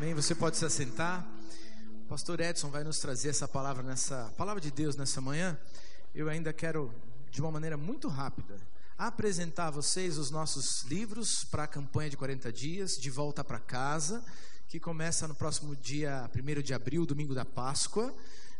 Amém. Você pode se assentar. O pastor Edson vai nos trazer essa palavra nessa palavra de Deus nessa manhã. Eu ainda quero de uma maneira muito rápida apresentar a vocês os nossos livros para a campanha de 40 dias, de volta para casa, que começa no próximo dia 1 de abril, domingo da Páscoa.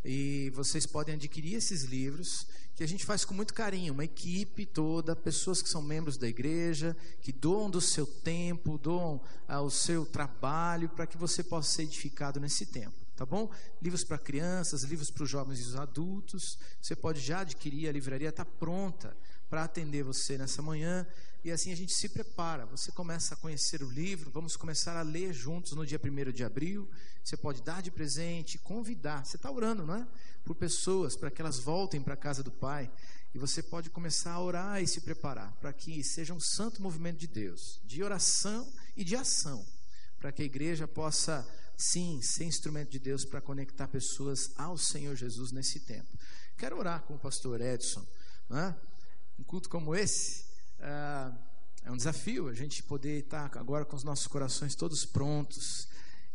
E vocês podem adquirir esses livros que a gente faz com muito carinho, uma equipe toda, pessoas que são membros da igreja, que doam do seu tempo, doam ah, o seu trabalho para que você possa ser edificado nesse tempo, tá bom? Livros para crianças, livros para os jovens e os adultos. Você pode já adquirir, a livraria está pronta para atender você nessa manhã. E assim a gente se prepara. Você começa a conhecer o livro, vamos começar a ler juntos no dia 1 de abril. Você pode dar de presente, convidar. Você está orando, não é? Por pessoas, para que elas voltem para a casa do Pai. E você pode começar a orar e se preparar para que seja um santo movimento de Deus, de oração e de ação, para que a igreja possa, sim, ser instrumento de Deus para conectar pessoas ao Senhor Jesus nesse tempo. Quero orar com o pastor Edson. Não é? Um culto como esse é um desafio a gente poder estar agora com os nossos corações todos prontos.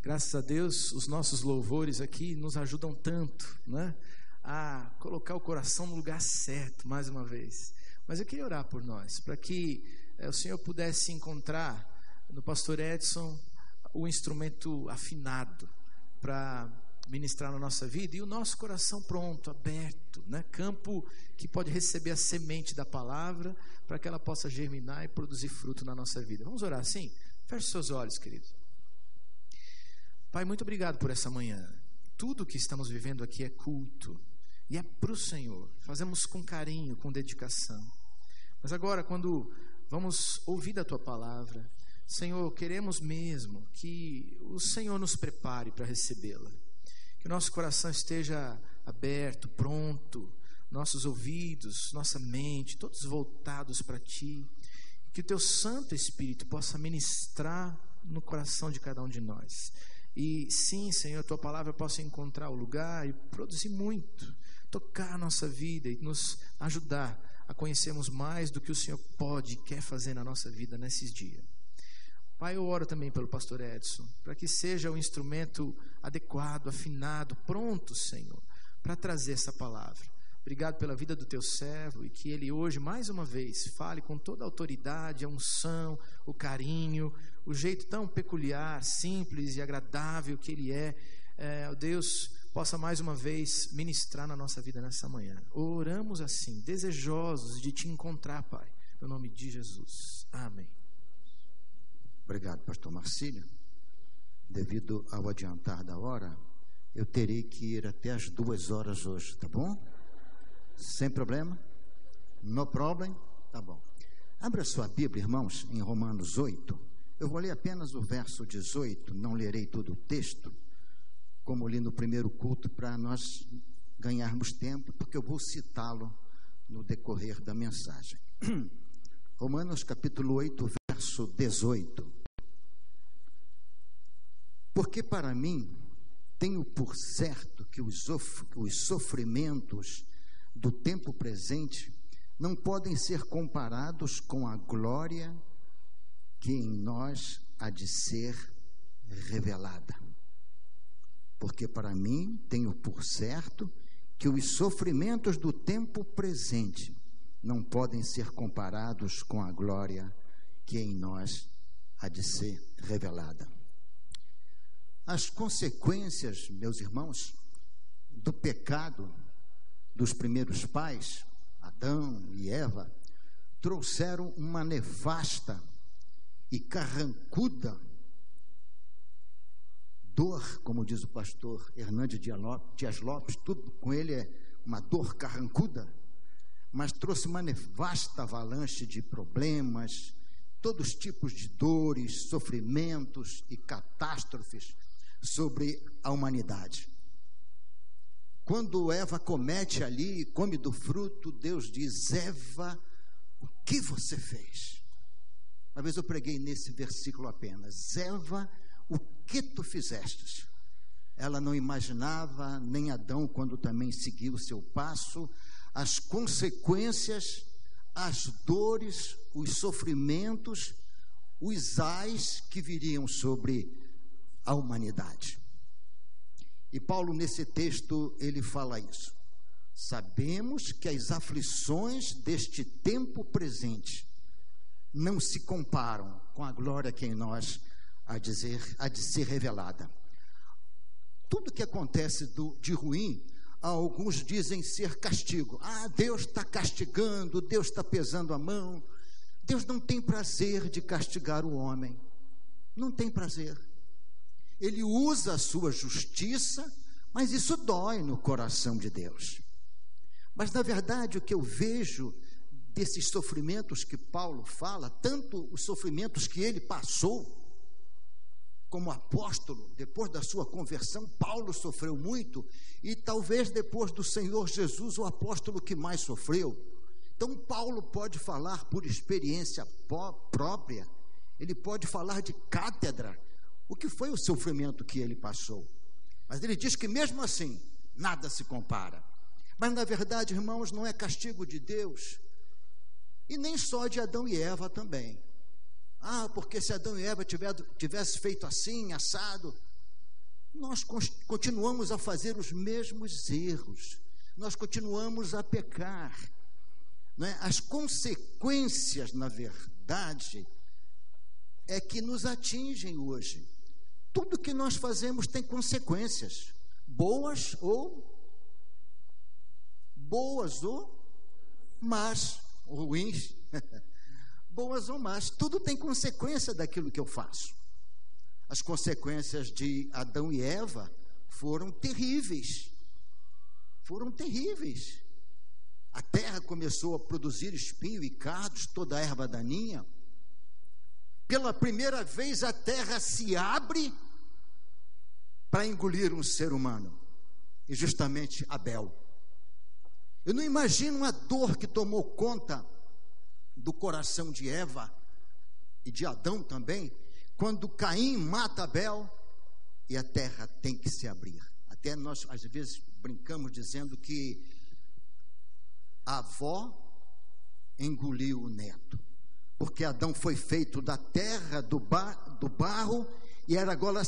Graças a Deus, os nossos louvores aqui nos ajudam tanto, né? A colocar o coração no lugar certo, mais uma vez. Mas eu queria orar por nós, para que eh, o Senhor pudesse encontrar no pastor Edson o instrumento afinado para ministrar na nossa vida e o nosso coração pronto, aberto, né? campo que pode receber a semente da palavra para que ela possa germinar e produzir fruto na nossa vida. Vamos orar assim? Feche seus olhos, querido. Pai, muito obrigado por essa manhã. Tudo que estamos vivendo aqui é culto e é para o Senhor. Fazemos com carinho, com dedicação. Mas agora, quando vamos ouvir da tua palavra, Senhor, queremos mesmo que o Senhor nos prepare para recebê-la que nosso coração esteja aberto, pronto, nossos ouvidos, nossa mente, todos voltados para Ti. Que o Teu Santo Espírito possa ministrar no coração de cada um de nós. E sim, Senhor, Tua palavra possa encontrar o lugar e produzir muito, tocar a nossa vida e nos ajudar a conhecermos mais do que o Senhor pode e quer fazer na nossa vida nesses dias. Pai, eu oro também pelo pastor Edson, para que seja o instrumento adequado, afinado, pronto, Senhor, para trazer essa palavra. Obrigado pela vida do teu servo e que ele hoje, mais uma vez, fale com toda a autoridade, a unção, o carinho, o jeito tão peculiar, simples e agradável que ele é. é Deus, possa mais uma vez ministrar na nossa vida nessa manhã. Oramos assim, desejosos de te encontrar, Pai, no nome de Jesus. Amém. Obrigado, pastor Marcílio. Devido ao adiantar da hora, eu terei que ir até as duas horas hoje, tá bom? Sem problema? No problem? Tá bom. Abra sua Bíblia, irmãos, em Romanos 8. Eu vou ler apenas o verso 18, não lerei todo o texto, como li no primeiro culto, para nós ganharmos tempo, porque eu vou citá-lo no decorrer da mensagem. Romanos capítulo 8, verso 18. Porque para mim, tenho por certo que os, os sofrimentos do tempo presente não podem ser comparados com a glória que em nós há de ser revelada. Porque para mim, tenho por certo que os sofrimentos do tempo presente não podem ser comparados com a glória que em nós há de ser revelada. As consequências, meus irmãos, do pecado dos primeiros pais, Adão e Eva, trouxeram uma nefasta e carrancuda dor, como diz o pastor Hernandes Dias Lopes, tudo com ele é uma dor carrancuda, mas trouxe uma nefasta avalanche de problemas, todos os tipos de dores, sofrimentos e catástrofes sobre a humanidade. Quando Eva comete ali e come do fruto, Deus diz: Eva, o que você fez? Uma vez eu preguei nesse versículo apenas: Eva, o que tu fizestes? Ela não imaginava, nem Adão, quando também seguiu o seu passo, as consequências, as dores, os sofrimentos, os ais que viriam sobre a humanidade. E Paulo, nesse texto, ele fala isso. Sabemos que as aflições deste tempo presente não se comparam com a glória que em nós há há de ser revelada. Tudo que acontece do, de ruim, alguns dizem ser castigo. Ah, Deus está castigando, Deus está pesando a mão. Deus não tem prazer de castigar o homem. Não tem prazer. Ele usa a sua justiça, mas isso dói no coração de Deus. Mas, na verdade, o que eu vejo desses sofrimentos que Paulo fala, tanto os sofrimentos que ele passou, como apóstolo, depois da sua conversão, Paulo sofreu muito, e talvez depois do Senhor Jesus, o apóstolo que mais sofreu. Então, Paulo pode falar por experiência própria, ele pode falar de cátedra, o que foi o sofrimento que ele passou. Mas ele diz que mesmo assim, nada se compara. Mas na verdade, irmãos, não é castigo de Deus, e nem só de Adão e Eva também. Ah, porque se Adão e Eva tivessem feito assim, assado, nós continuamos a fazer os mesmos erros, nós continuamos a pecar. É? As consequências, na verdade, é que nos atingem hoje. Tudo que nós fazemos tem consequências, boas ou boas ou más, ruins. boas ou más, tudo tem consequência daquilo que eu faço. As consequências de Adão e Eva foram terríveis. Foram terríveis. A terra começou a produzir espinho e cardos, toda a erva daninha. Pela primeira vez a terra se abre para engolir um ser humano. E justamente Abel. Eu não imagino a dor que tomou conta do coração de Eva e de Adão também, quando Caim mata Abel e a terra tem que se abrir. Até nós, às vezes, brincamos dizendo que a avó engoliu o neto, porque Adão foi feito da terra, do, bar, do barro, e ela agora,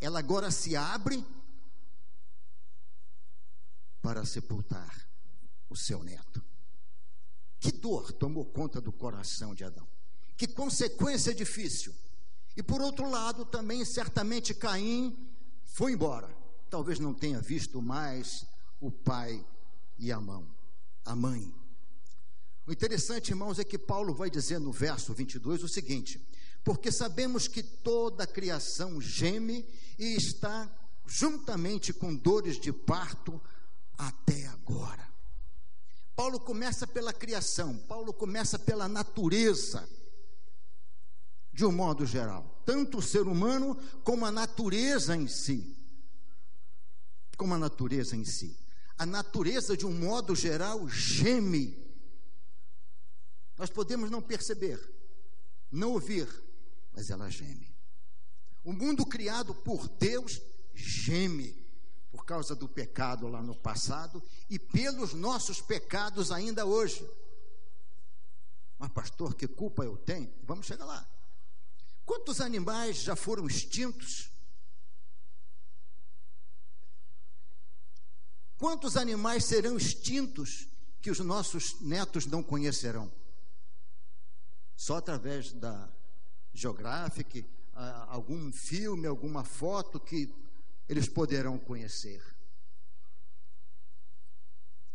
ela agora se abre para sepultar o seu neto. Que dor tomou conta do coração de Adão. Que consequência difícil. E por outro lado, também certamente Caim foi embora. Talvez não tenha visto mais o pai e a mão, a mãe. O interessante, irmãos, é que Paulo vai dizer no verso 22 o seguinte: Porque sabemos que toda a criação geme e está juntamente com dores de parto até agora. Paulo começa pela criação, Paulo começa pela natureza, de um modo geral, tanto o ser humano como a natureza em si. Como a natureza em si. A natureza, de um modo geral, geme. Nós podemos não perceber, não ouvir, mas ela geme. O mundo criado por Deus geme por causa do pecado lá no passado e pelos nossos pecados ainda hoje. Mas, pastor, que culpa eu tenho? Vamos chegar lá. Quantos animais já foram extintos? Quantos animais serão extintos que os nossos netos não conhecerão? Só através da Geographic, algum filme, alguma foto que eles poderão conhecer.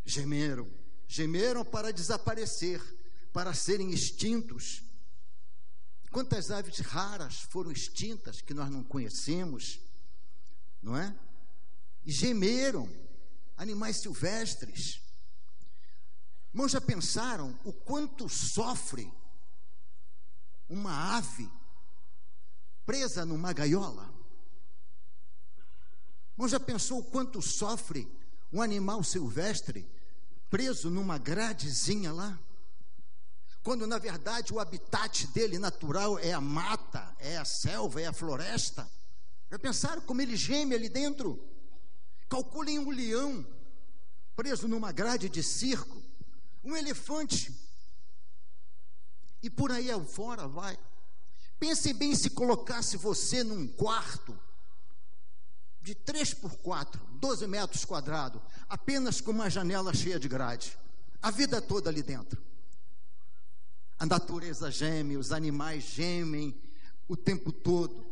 Gemeram, gemeram para desaparecer, para serem extintos. Quantas aves raras foram extintas que nós não conhecemos, não é? E gemeram, animais silvestres. Irmãos, já pensaram o quanto sofre uma ave presa numa gaiola? Mas já pensou o quanto sofre um animal silvestre preso numa gradezinha lá? Quando na verdade o habitat dele natural é a mata, é a selva, é a floresta. Já pensaram como ele geme ali dentro? Calculem um leão preso numa grade de circo, um elefante, e por aí fora vai. Pense bem se colocasse você num quarto de 3 por 4, 12 metros quadrados, apenas com uma janela cheia de grade. A vida toda ali dentro. A natureza geme, os animais gemem o tempo todo.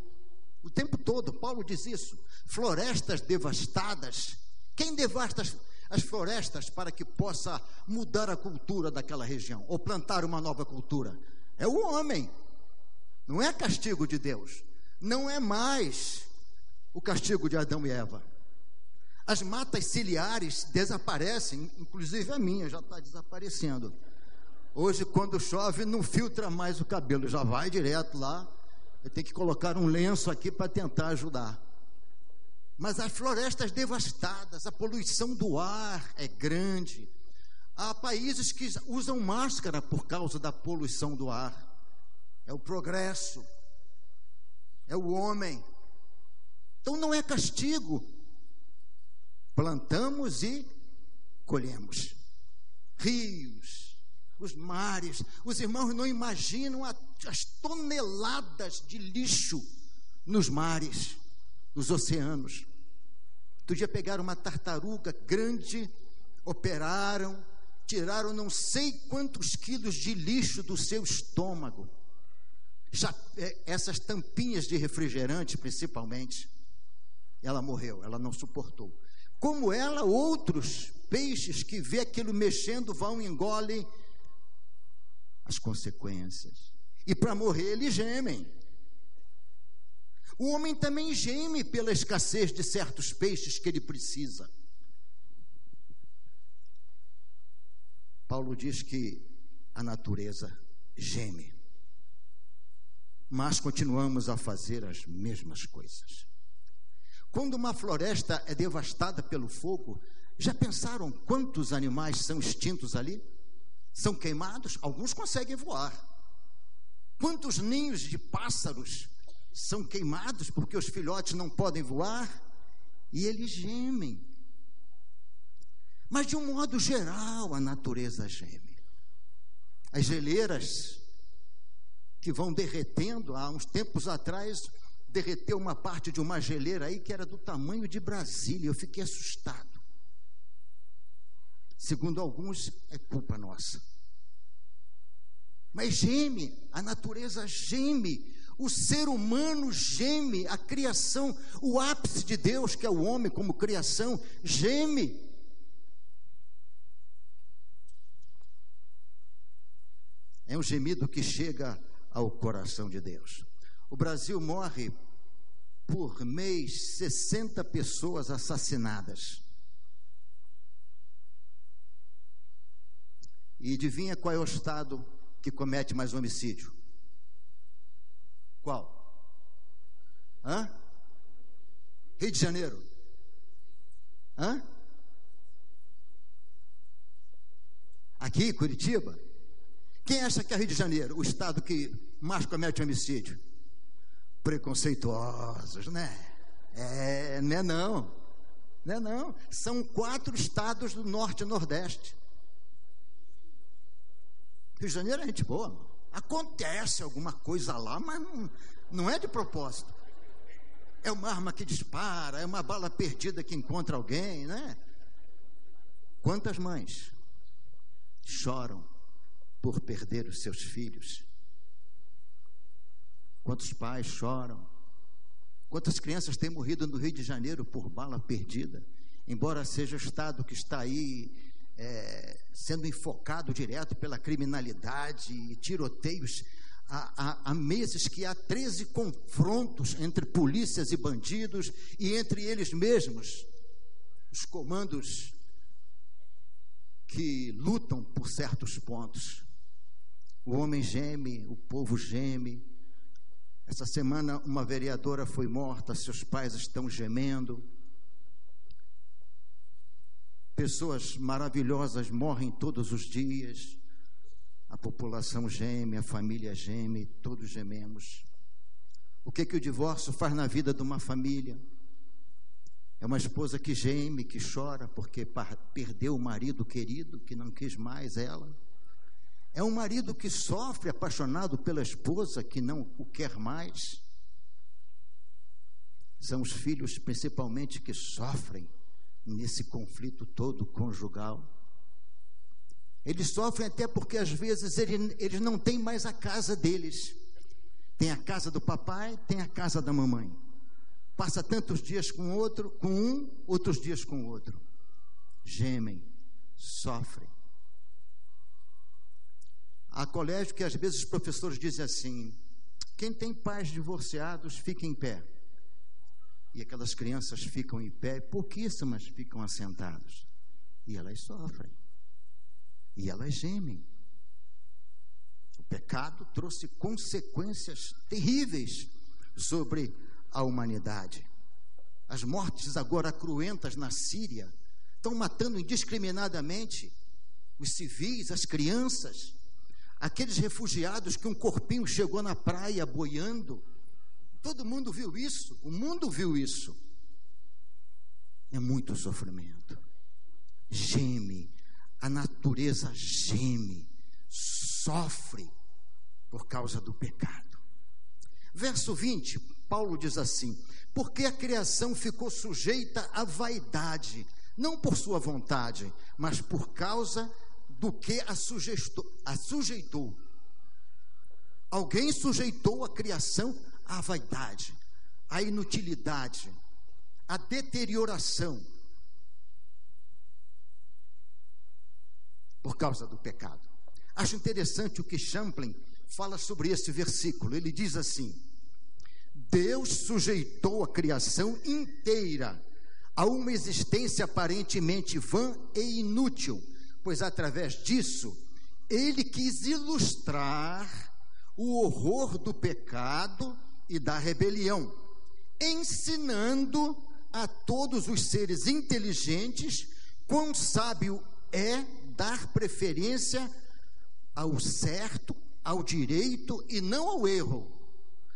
O tempo todo, Paulo diz isso. Florestas devastadas. Quem devasta as, as florestas para que possa mudar a cultura daquela região ou plantar uma nova cultura? É o homem. Não é castigo de Deus. Não é mais o castigo de Adão e Eva. As matas ciliares desaparecem, inclusive a minha já está desaparecendo. Hoje, quando chove, não filtra mais o cabelo, já vai direto lá. Eu tenho que colocar um lenço aqui para tentar ajudar. Mas as florestas devastadas, a poluição do ar é grande. Há países que usam máscara por causa da poluição do ar. É o progresso, é o homem. Então não é castigo. Plantamos e colhemos. Rios, os mares, os irmãos não imaginam as toneladas de lixo nos mares, nos oceanos. Outro dia pegaram uma tartaruga grande, operaram, tiraram não sei quantos quilos de lixo do seu estômago. É, essas tampinhas de refrigerante, principalmente ela morreu, ela não suportou. Como ela, outros peixes que vê aquilo mexendo vão e engolem as consequências. E para morrer eles gemem. O homem também geme pela escassez de certos peixes que ele precisa. Paulo diz que a natureza geme, mas continuamos a fazer as mesmas coisas. Quando uma floresta é devastada pelo fogo, já pensaram quantos animais são extintos ali? São queimados? Alguns conseguem voar. Quantos ninhos de pássaros são queimados porque os filhotes não podem voar? E eles gemem. Mas de um modo geral, a natureza geme. As geleiras que vão derretendo, há uns tempos atrás, derreteu uma parte de uma geleira aí que era do tamanho de Brasília. Eu fiquei assustado. Segundo alguns, é culpa nossa. Mas geme, a natureza geme, o ser humano geme, a criação, o ápice de Deus, que é o homem como criação, geme. É um gemido que chega ao coração de Deus. O Brasil morre por mês 60 pessoas assassinadas. E adivinha qual é o estado que comete mais homicídio? Qual? Hã? Rio de Janeiro. Hã? Aqui, Curitiba? Quem acha que é Rio de Janeiro, o estado que mais comete homicídio? preconceituosos, né? É, não é não. Não é não. São quatro estados do norte e nordeste. Rio de Janeiro é gente boa. Acontece alguma coisa lá, mas não, não é de propósito. É uma arma que dispara, é uma bala perdida que encontra alguém, né? Quantas mães choram por perder os seus filhos? Quantos pais choram? Quantas crianças têm morrido no Rio de Janeiro por bala perdida? Embora seja o Estado que está aí é, sendo enfocado direto pela criminalidade e tiroteios, há, há, há, meses que há 13 confrontos entre polícias e bandidos e entre eles mesmos, os comandos que lutam por certos pontos. O homem geme, o povo geme, essa semana, uma vereadora foi morta, seus pais estão gemendo. Pessoas maravilhosas morrem todos os dias. A população geme, a família geme, todos gememos. O que, que o divórcio faz na vida de uma família? É uma esposa que geme, que chora porque perdeu o marido querido, que não quis mais ela. É um marido que sofre apaixonado pela esposa que não o quer mais. são os filhos principalmente que sofrem nesse conflito todo conjugal. Eles sofrem até porque às vezes eles, eles não têm mais a casa deles. Tem a casa do papai, tem a casa da mamãe. Passa tantos dias com outro, com um, outros dias com o outro. Gemem, sofrem. Há colégio que às vezes os professores dizem assim: quem tem pais divorciados, fica em pé. E aquelas crianças ficam em pé, pouquíssimas ficam assentadas. E elas sofrem. E elas gemem. O pecado trouxe consequências terríveis sobre a humanidade. As mortes agora cruentas na Síria estão matando indiscriminadamente os civis, as crianças, aqueles refugiados que um corpinho chegou na praia boiando Todo mundo viu isso, o mundo viu isso. É muito sofrimento. Geme, a natureza geme, sofre por causa do pecado. Verso 20, Paulo diz assim: Porque a criação ficou sujeita à vaidade, não por sua vontade, mas por causa do que a sujeitou. A sujeitou. Alguém sujeitou a criação a vaidade, a inutilidade, a deterioração por causa do pecado. Acho interessante o que Champlin fala sobre esse versículo. Ele diz assim: Deus sujeitou a criação inteira a uma existência aparentemente vã e inútil, pois através disso ele quis ilustrar o horror do pecado e da rebelião, ensinando a todos os seres inteligentes quão sábio é dar preferência ao certo, ao direito e não ao erro.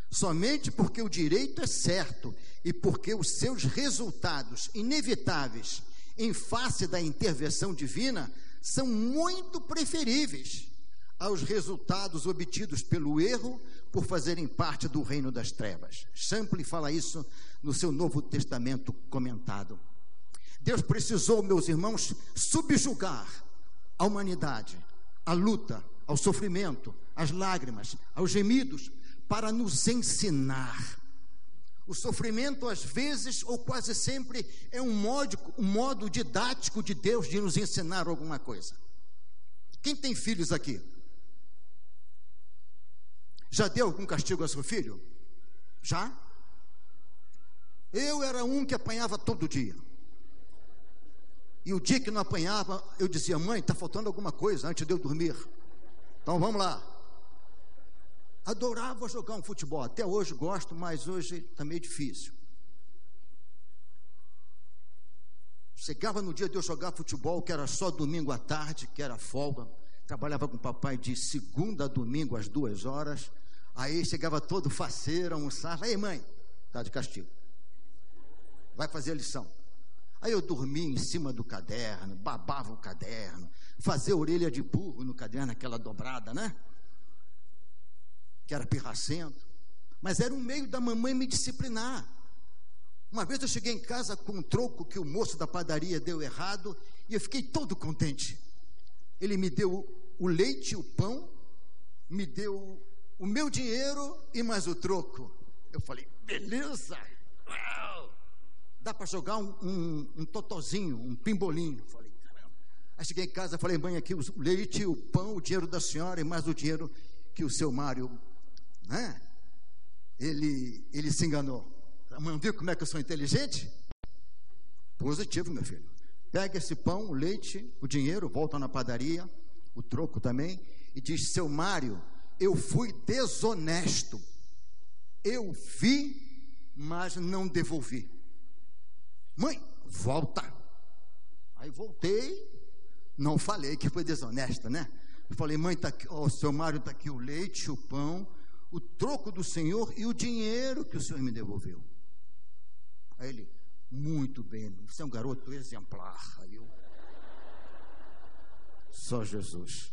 Somente porque o direito é certo e porque os seus resultados inevitáveis em face da intervenção divina são muito preferíveis aos resultados obtidos pelo erro por fazerem parte do reino das trevas. Champlin fala isso no seu Novo Testamento comentado. Deus precisou, meus irmãos, subjugar a humanidade, a luta, ao sofrimento, às lágrimas, aos gemidos, para nos ensinar. O sofrimento, às vezes, ou quase sempre, é um modo, um modo didático de Deus de nos ensinar alguma coisa. Quem tem filhos aqui? Já deu algum castigo a seu filho? Já? Eu era um que apanhava todo dia. E o dia que não apanhava, eu dizia: Mãe, está faltando alguma coisa antes de eu dormir. Então vamos lá. Adorava jogar um futebol. Até hoje gosto, mas hoje está meio difícil. Chegava no dia de eu jogar futebol, que era só domingo à tarde, que era folga. Trabalhava com o papai de segunda a domingo às duas horas. Aí chegava todo faceiro, almoçava. Ei, mãe, tá de castigo. Vai fazer a lição. Aí eu dormia em cima do caderno, babava o caderno, fazia orelha de burro no caderno, aquela dobrada, né? Que era pirracento. Mas era um meio da mamãe me disciplinar. Uma vez eu cheguei em casa com um troco que o moço da padaria deu errado e eu fiquei todo contente. Ele me deu o leite, o pão, me deu o meu dinheiro e mais o troco. Eu falei, beleza, Uau! dá para jogar um, um, um, totozinho, um pimbolinho. Falei, caramba. Aí cheguei em casa, falei, mãe, aqui o leite, o pão, o dinheiro da senhora e mais o dinheiro que o seu Mário, né? Ele, ele se enganou. Mãe viu como é que eu sou inteligente? Positivo, meu filho. Pega esse pão, o leite, o dinheiro, volta na padaria, o troco também, e diz: Seu Mário, eu fui desonesto. Eu vi, mas não devolvi. Mãe, volta. Aí voltei, não falei que foi desonesta, né? Eu falei, mãe, tá aqui, ó, seu Mário está aqui o leite, o pão, o troco do Senhor e o dinheiro que o Senhor me devolveu. Aí ele, muito bem, você é um garoto exemplar. Eu, só Jesus.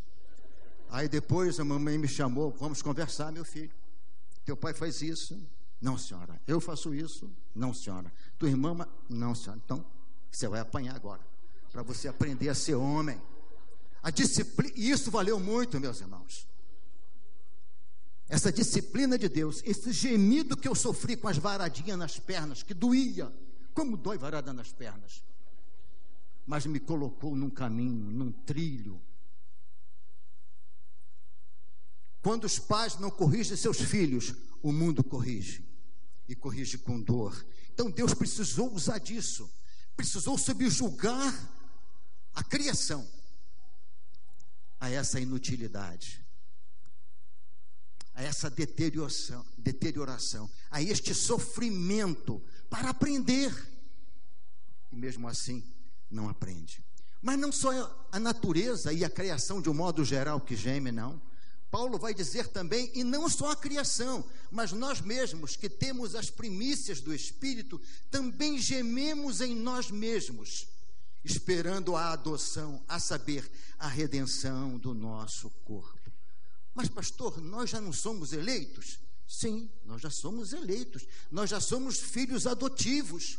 Aí depois a mamãe me chamou, vamos conversar, meu filho. Teu pai faz isso, Não, senhora. Eu faço isso? Não, senhora. Tua irmã? Não, senhora. Então, você vai apanhar agora. Para você aprender a ser homem. A disciplina, e isso valeu muito, meus irmãos. Essa disciplina de Deus, esse gemido que eu sofri com as varadinhas nas pernas, que doía. Como dói varada nas pernas. Mas me colocou num caminho, num trilho. Quando os pais não corrigem seus filhos, o mundo corrige e corrige com dor. Então Deus precisou usar disso, precisou subjugar a criação a essa inutilidade, a essa deterioração, deterioração, a este sofrimento para aprender. E mesmo assim não aprende. Mas não só a natureza e a criação de um modo geral que geme, não. Paulo vai dizer também, e não só a criação, mas nós mesmos que temos as primícias do Espírito, também gememos em nós mesmos, esperando a adoção, a saber, a redenção do nosso corpo. Mas, pastor, nós já não somos eleitos? Sim, nós já somos eleitos, nós já somos filhos adotivos.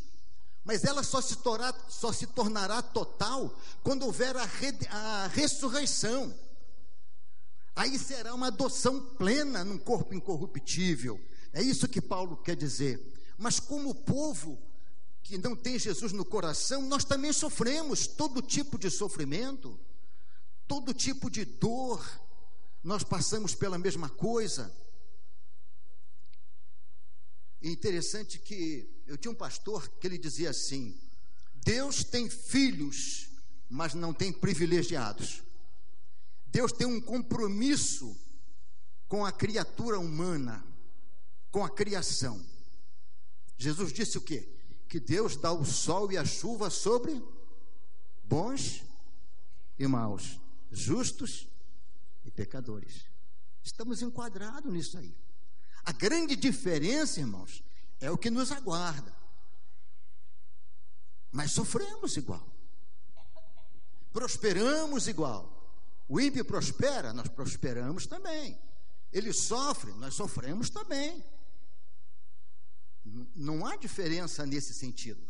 Mas ela só se, tornará, só se tornará total quando houver a, re, a ressurreição Aí será uma adoção plena num corpo incorruptível. É isso que Paulo quer dizer. Mas como povo que não tem Jesus no coração, nós também sofremos todo tipo de sofrimento, todo tipo de dor. Nós passamos pela mesma coisa. Interessante que eu tinha um pastor que ele dizia assim: Deus tem filhos, mas não tem privilegiados. Deus tem um compromisso com a criatura humana, com a criação. Jesus disse o quê? Que Deus dá o sol e a chuva sobre bons e maus, justos e pecadores. Estamos enquadrados nisso aí. A grande diferença, irmãos, é o que nos aguarda. Mas sofremos igual. Prosperamos igual. O ímpio prospera, nós prosperamos também. Ele sofre, nós sofremos também. Não há diferença nesse sentido.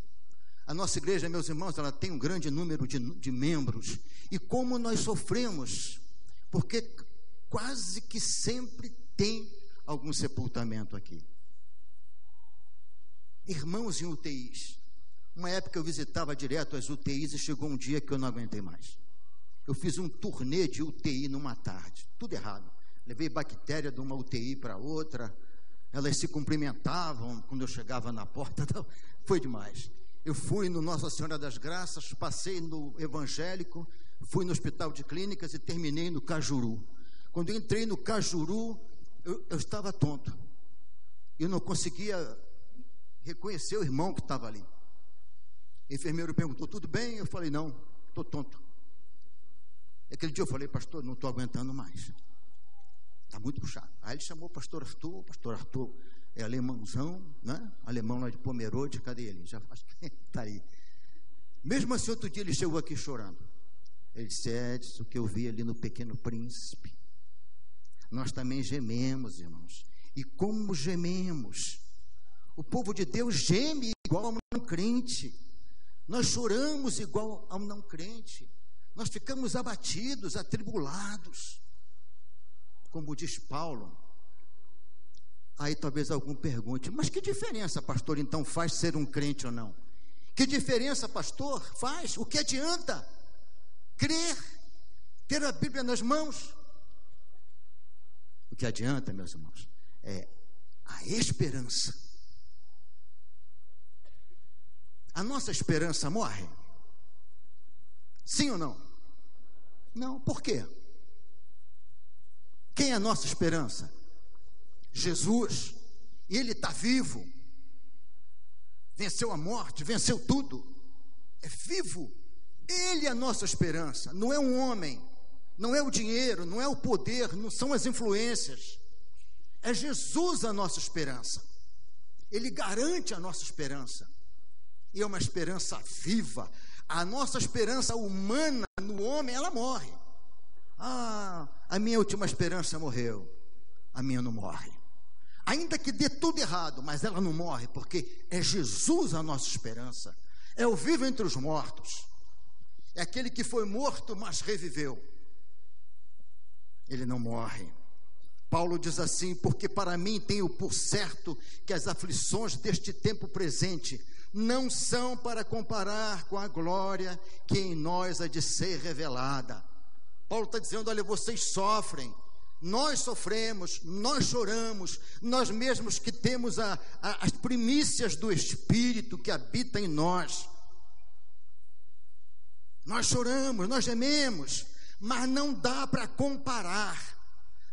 A nossa igreja, meus irmãos, ela tem um grande número de, de membros. E como nós sofremos, porque quase que sempre tem algum sepultamento aqui. Irmãos em UTIs. Uma época eu visitava direto as UTIs e chegou um dia que eu não aguentei mais. Eu fiz um turnê de UTI numa tarde, tudo errado. Levei bactéria de uma UTI para outra, elas se cumprimentavam quando eu chegava na porta, então, foi demais. Eu fui no Nossa Senhora das Graças, passei no evangélico, fui no hospital de clínicas e terminei no Cajuru. Quando entrei no Cajuru, eu, eu estava tonto. Eu não conseguia reconhecer o irmão que estava ali. O enfermeiro perguntou: Tudo bem? Eu falei: Não, estou tonto. Aquele dia eu falei, pastor, não estou aguentando mais. Está muito puxado. Aí ele chamou o pastor Arthur, o pastor Arthur é alemãozão, né? Alemão lá de Pomerode, cadê ele? Já está aí. Mesmo assim, outro dia ele chegou aqui chorando. Ele disse, é o que eu vi ali no Pequeno Príncipe. Nós também gememos, irmãos. E como gememos? O povo de Deus geme igual ao não crente. Nós choramos igual ao não crente nós ficamos abatidos, atribulados. Como diz Paulo. Aí talvez algum pergunte: mas que diferença, pastor, então faz ser um crente ou não? Que diferença, pastor, faz? O que adianta? Crer, ter a Bíblia nas mãos. O que adianta, meus irmãos, é a esperança. A nossa esperança morre? Sim ou não? Não, por quê? Quem é a nossa esperança? Jesus. Ele está vivo. Venceu a morte, venceu tudo. É vivo. Ele é a nossa esperança. Não é um homem, não é o dinheiro, não é o poder, não são as influências. É Jesus a nossa esperança. Ele garante a nossa esperança. E é uma esperança viva, a nossa esperança humana no homem, ela morre. Ah, a minha última esperança morreu. A minha não morre. Ainda que dê tudo errado, mas ela não morre, porque é Jesus a nossa esperança. É o vivo entre os mortos. É aquele que foi morto, mas reviveu. Ele não morre. Paulo diz assim: Porque para mim tenho por certo que as aflições deste tempo presente não são para comparar com a glória que em nós há de ser revelada. Paulo está dizendo: olha, vocês sofrem, nós sofremos, nós choramos, nós mesmos que temos a, a, as primícias do Espírito que habita em nós. Nós choramos, nós gememos, mas não dá para comparar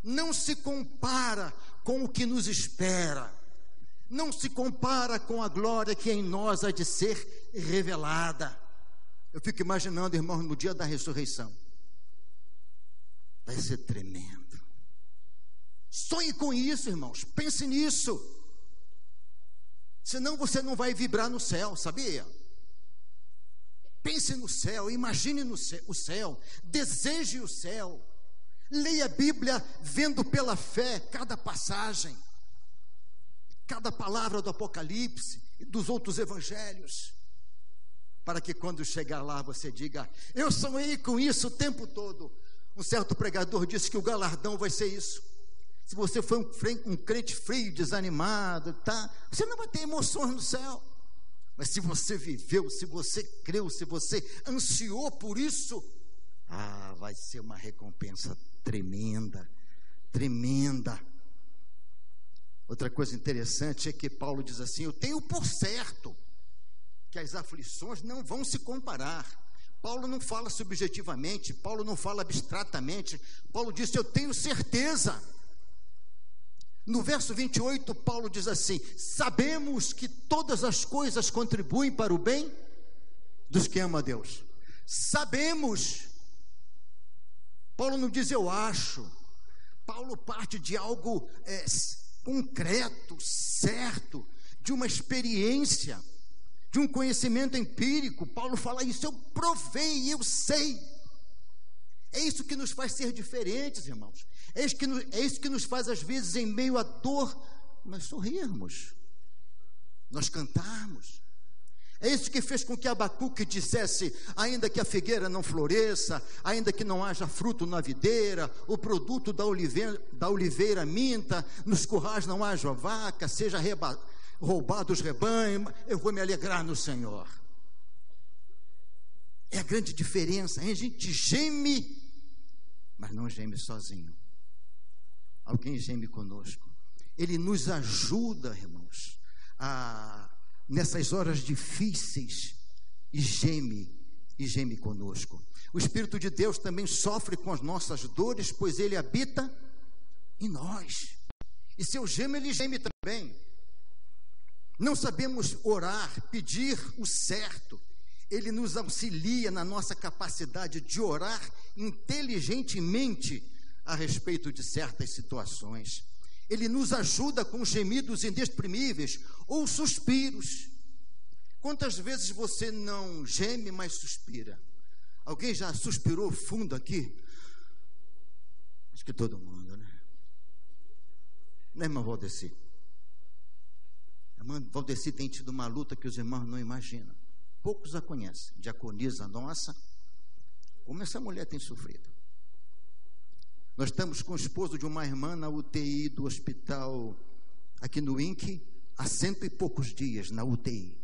não se compara com o que nos espera, não se compara com a glória que em nós há de ser revelada. Eu fico imaginando, irmãos, no dia da ressurreição, vai ser tremendo. Sonhe com isso, irmãos, pense nisso. Senão você não vai vibrar no céu, sabia? Pense no céu, imagine no céu, o céu, deseje o céu. Leia a Bíblia vendo pela fé cada passagem, cada palavra do Apocalipse e dos outros evangelhos, para que quando chegar lá você diga: Eu sonhei com isso o tempo todo. Um certo pregador disse que o galardão vai ser isso. Se você foi um, um crente frio, desanimado, tá, você não vai ter emoções no céu. Mas se você viveu, se você creu, se você ansiou por isso, ah, vai ser uma recompensa tremenda, tremenda. Outra coisa interessante é que Paulo diz assim: Eu tenho por certo que as aflições não vão se comparar. Paulo não fala subjetivamente, Paulo não fala abstratamente. Paulo diz: Eu tenho certeza. No verso 28, Paulo diz assim: Sabemos que todas as coisas contribuem para o bem dos que amam a Deus. Sabemos Paulo não diz eu acho. Paulo parte de algo é, concreto, certo, de uma experiência, de um conhecimento empírico. Paulo fala isso, eu provei, eu sei. É isso que nos faz ser diferentes, irmãos. É isso que, é isso que nos faz, às vezes, em meio à dor, nós sorrirmos, nós cantarmos, é isso que fez com que Abacuque dissesse: ainda que a figueira não floresça, ainda que não haja fruto na videira, o produto da oliveira, da oliveira minta, nos currais não haja vaca, seja roubado os rebanhos, eu vou me alegrar no Senhor. É a grande diferença. A gente geme, mas não geme sozinho. Alguém geme conosco. Ele nos ajuda, irmãos, a nessas horas difíceis e geme, e geme conosco. O Espírito de Deus também sofre com as nossas dores, pois ele habita em nós. E seu geme, ele geme também. Não sabemos orar, pedir o certo. Ele nos auxilia na nossa capacidade de orar inteligentemente a respeito de certas situações. Ele nos ajuda com gemidos inexprimíveis ou suspiros. Quantas vezes você não geme, mas suspira? Alguém já suspirou fundo aqui? Acho que todo mundo, né? Não é, irmã Valdeci? A irmã Valdeci tem tido uma luta que os irmãos não imaginam. Poucos a conhecem. Diaconisa nossa. Como essa mulher tem sofrido. Nós estamos com o esposo de uma irmã na UTI do hospital aqui no INC há cento e poucos dias na UTI.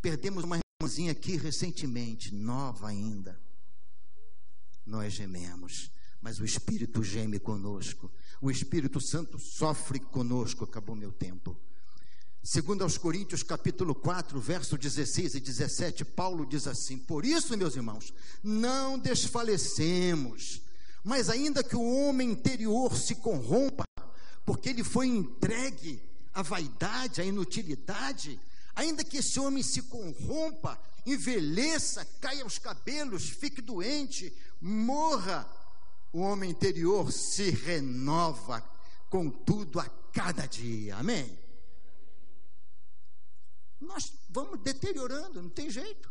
Perdemos uma irmãzinha aqui recentemente, nova ainda. Nós gememos, mas o Espírito geme conosco. O Espírito Santo sofre conosco. Acabou meu tempo. Segundo aos Coríntios, capítulo 4, verso 16 e 17, Paulo diz assim: Por isso, meus irmãos, não desfalecemos mas ainda que o homem interior se corrompa, porque ele foi entregue à vaidade, à inutilidade, ainda que esse homem se corrompa, envelheça, caia os cabelos, fique doente, morra, o homem interior se renova, contudo, a cada dia. Amém? Nós vamos deteriorando, não tem jeito.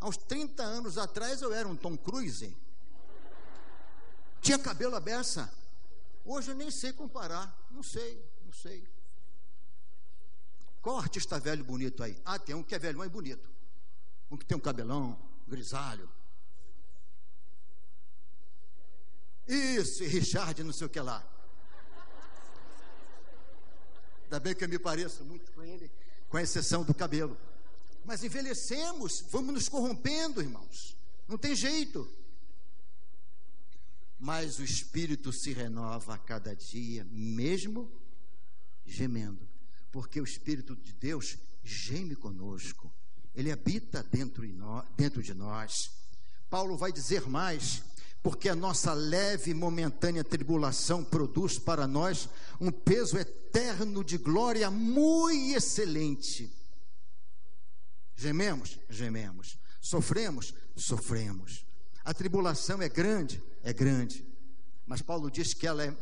Aos 30 anos atrás eu era um Tom Cruise. Tinha cabelo à beça. Hoje eu nem sei comparar. Não sei, não sei. Qual artista velho bonito aí? Ah, tem um que é velhão e bonito. Um que tem um cabelão, grisalho. Isso, Richard, não sei o que lá. Ainda bem que eu me pareço muito com ele, com exceção do cabelo. Mas envelhecemos, vamos nos corrompendo, irmãos. Não tem jeito. Mas o espírito se renova a cada dia, mesmo gemendo, porque o espírito de Deus geme conosco. Ele habita dentro, de nós. Paulo vai dizer mais, porque a nossa leve e momentânea tribulação produz para nós um peso eterno de glória muito excelente Gememos? Gememos. Sofremos? Sofremos. A tribulação é grande? É grande. Mas Paulo diz que ela é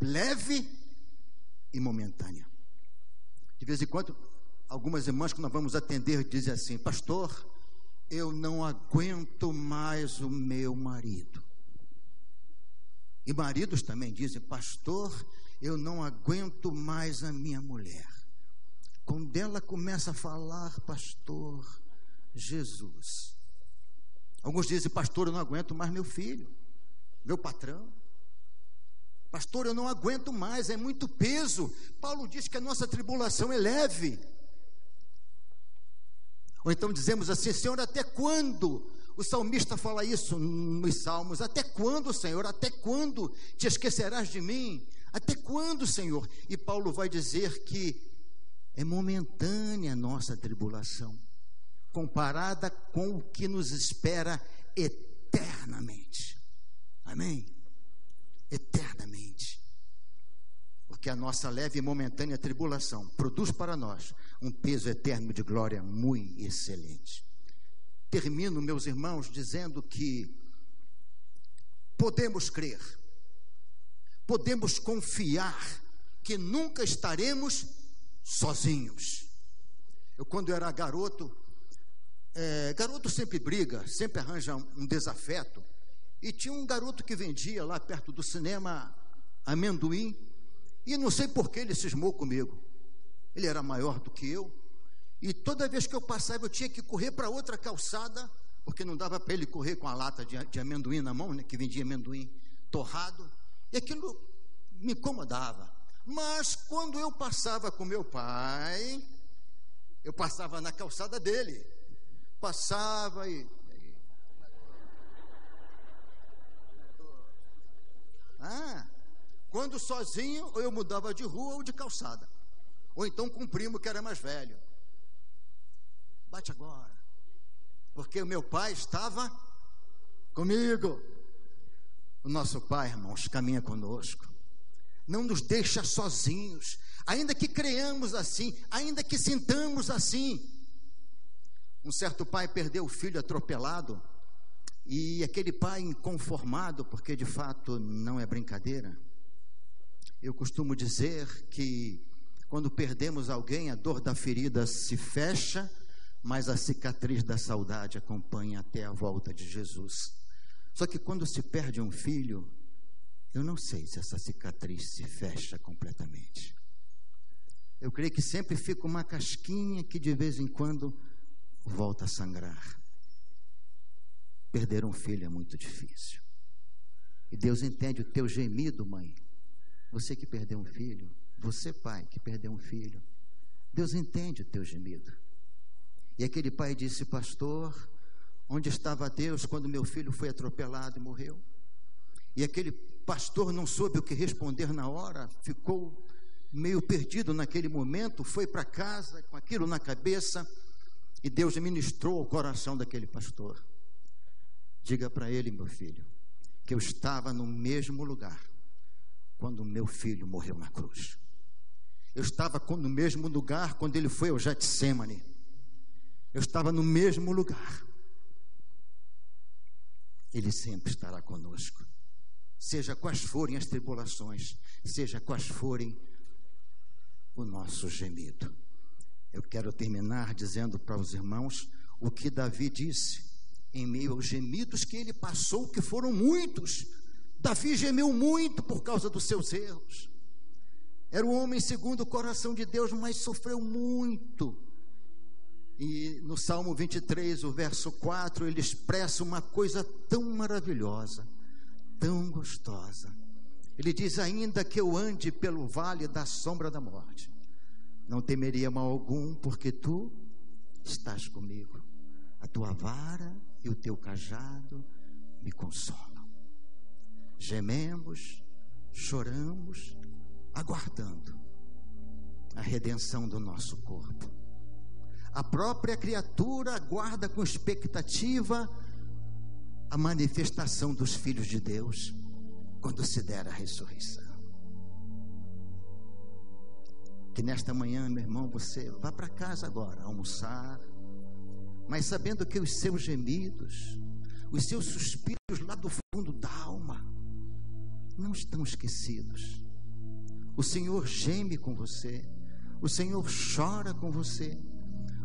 leve e momentânea. De vez em quando, algumas irmãs que nós vamos atender dizem assim: Pastor, eu não aguento mais o meu marido. E maridos também dizem: Pastor, eu não aguento mais a minha mulher. Quando ela começa a falar, pastor, Jesus. Alguns dizem, pastor, eu não aguento mais meu filho, meu patrão. Pastor, eu não aguento mais, é muito peso. Paulo diz que a nossa tribulação é leve. Ou então dizemos assim, Senhor, até quando? O salmista fala isso nos salmos: Até quando, Senhor? Até quando te esquecerás de mim? Até quando, Senhor? E Paulo vai dizer que é momentânea a nossa tribulação, comparada com o que nos espera eternamente. Amém? Eternamente. Porque a nossa leve e momentânea tribulação produz para nós um peso eterno de glória muito excelente. Termino, meus irmãos, dizendo que podemos crer, podemos confiar que nunca estaremos sozinhos. Eu, quando era garoto, é, garoto sempre briga, sempre arranja um desafeto. E tinha um garoto que vendia lá perto do cinema amendoim, e não sei por que ele cismou comigo. Ele era maior do que eu, e toda vez que eu passava, eu tinha que correr para outra calçada, porque não dava para ele correr com a lata de, de amendoim na mão, né, que vendia amendoim torrado, e aquilo me incomodava. Mas quando eu passava com meu pai, eu passava na calçada dele. Passava e. Ah, quando sozinho, eu mudava de rua ou de calçada. Ou então com um primo que era mais velho. Bate agora. Porque o meu pai estava comigo. O nosso pai, irmãos, caminha conosco não nos deixa sozinhos, ainda que creamos assim, ainda que sintamos assim. Um certo pai perdeu o filho atropelado, e aquele pai inconformado, porque de fato não é brincadeira. Eu costumo dizer que quando perdemos alguém, a dor da ferida se fecha, mas a cicatriz da saudade acompanha até a volta de Jesus. Só que quando se perde um filho, eu não sei se essa cicatriz se fecha completamente. Eu creio que sempre fica uma casquinha que de vez em quando volta a sangrar. Perder um filho é muito difícil. E Deus entende o teu gemido, mãe. Você que perdeu um filho, você, pai, que perdeu um filho. Deus entende o teu gemido. E aquele pai disse: Pastor, onde estava Deus quando meu filho foi atropelado e morreu? E aquele pastor não soube o que responder na hora, ficou meio perdido naquele momento, foi para casa com aquilo na cabeça e Deus ministrou o coração daquele pastor. Diga para ele, meu filho, que eu estava no mesmo lugar quando meu filho morreu na cruz. Eu estava no mesmo lugar quando ele foi ao Getsemane. Eu estava no mesmo lugar. Ele sempre estará conosco seja quais forem as tribulações, seja quais forem o nosso gemido. Eu quero terminar dizendo para os irmãos o que Davi disse em meio aos gemidos que ele passou, que foram muitos. Davi gemeu muito por causa dos seus erros. Era um homem segundo o coração de Deus, mas sofreu muito. E no Salmo 23, o verso 4, ele expressa uma coisa tão maravilhosa, tão gostosa. Ele diz: Ainda que eu ande pelo vale da sombra da morte, não temeria mal algum, porque tu estás comigo. A tua vara e o teu cajado me consolam. Gememos, choramos, aguardando a redenção do nosso corpo. A própria criatura aguarda com expectativa a manifestação dos filhos de Deus quando se der a ressurreição. Que nesta manhã, meu irmão, você vá para casa agora almoçar, mas sabendo que os seus gemidos, os seus suspiros lá do fundo da alma, não estão esquecidos. O Senhor geme com você, o Senhor chora com você,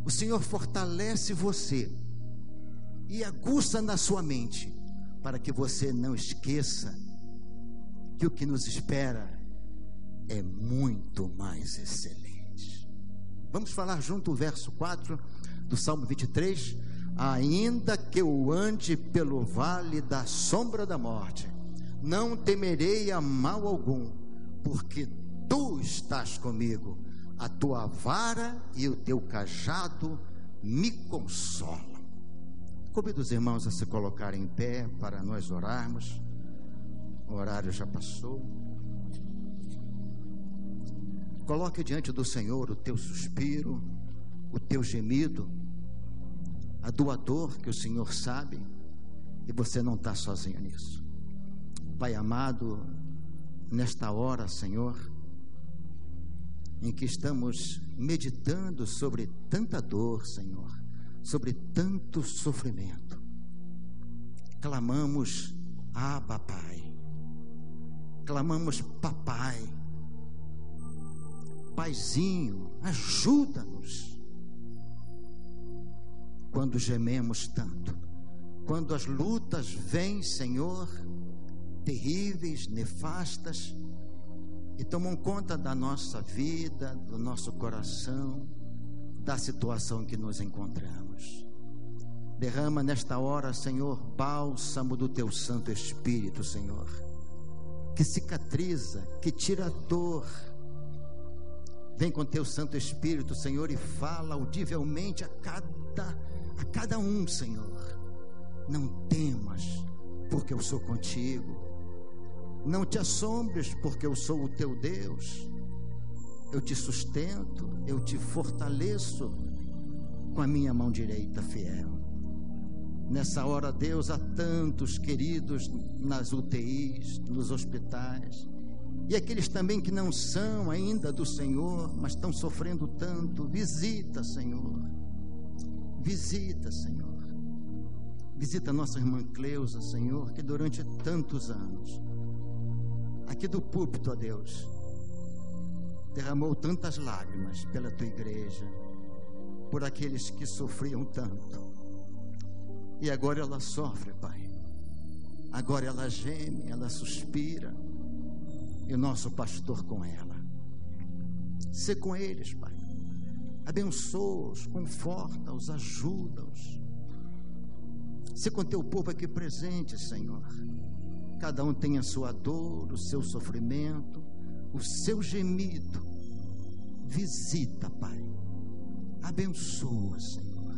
o Senhor fortalece você e aguça na sua mente, para que você não esqueça que o que nos espera é muito mais excelente. Vamos falar junto o verso 4 do Salmo 23. Ainda que eu ande pelo vale da sombra da morte, não temerei a mal algum, porque tu estás comigo, a tua vara e o teu cajado me consolam. Convido os irmãos a se colocarem em pé para nós orarmos. O horário já passou. Coloque diante do Senhor o teu suspiro, o teu gemido, a tua dor que o Senhor sabe e você não está sozinho nisso. Pai amado, nesta hora, Senhor, em que estamos meditando sobre tanta dor, Senhor, sobre tanto sofrimento, clamamos, Abba, Pai, clamamos, Papai, Paizinho, ajuda-nos. Quando gememos tanto, quando as lutas vêm, Senhor, terríveis, nefastas, e tomam conta da nossa vida, do nosso coração, da situação que nos encontramos. Derrama nesta hora, Senhor, bálsamo do teu Santo Espírito, Senhor, que cicatriza, que tira a dor, Vem com teu Santo Espírito, Senhor, e fala audivelmente a cada, a cada um, Senhor. Não temas, porque eu sou contigo. Não te assombres, porque eu sou o teu Deus. Eu te sustento, eu te fortaleço com a minha mão direita fiel. Nessa hora, Deus, há tantos queridos nas UTIs, nos hospitais, e aqueles também que não são ainda do Senhor, mas estão sofrendo tanto, visita, Senhor. Visita, Senhor. Visita nossa irmã Cleusa, Senhor, que durante tantos anos, aqui do púlpito, ó Deus, derramou tantas lágrimas pela tua igreja, por aqueles que sofriam tanto. E agora ela sofre, Pai. Agora ela geme, ela suspira e o nosso pastor com ela. Ser com eles, Pai. Abençoa-os, conforta-os, ajuda-os. Se com teu povo aqui presente, Senhor. Cada um tem a sua dor, o seu sofrimento, o seu gemido. Visita, Pai. Abençoa, Senhor.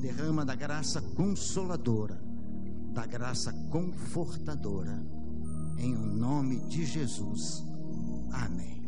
Derrama da graça consoladora, da graça confortadora em nome de Jesus. Amém.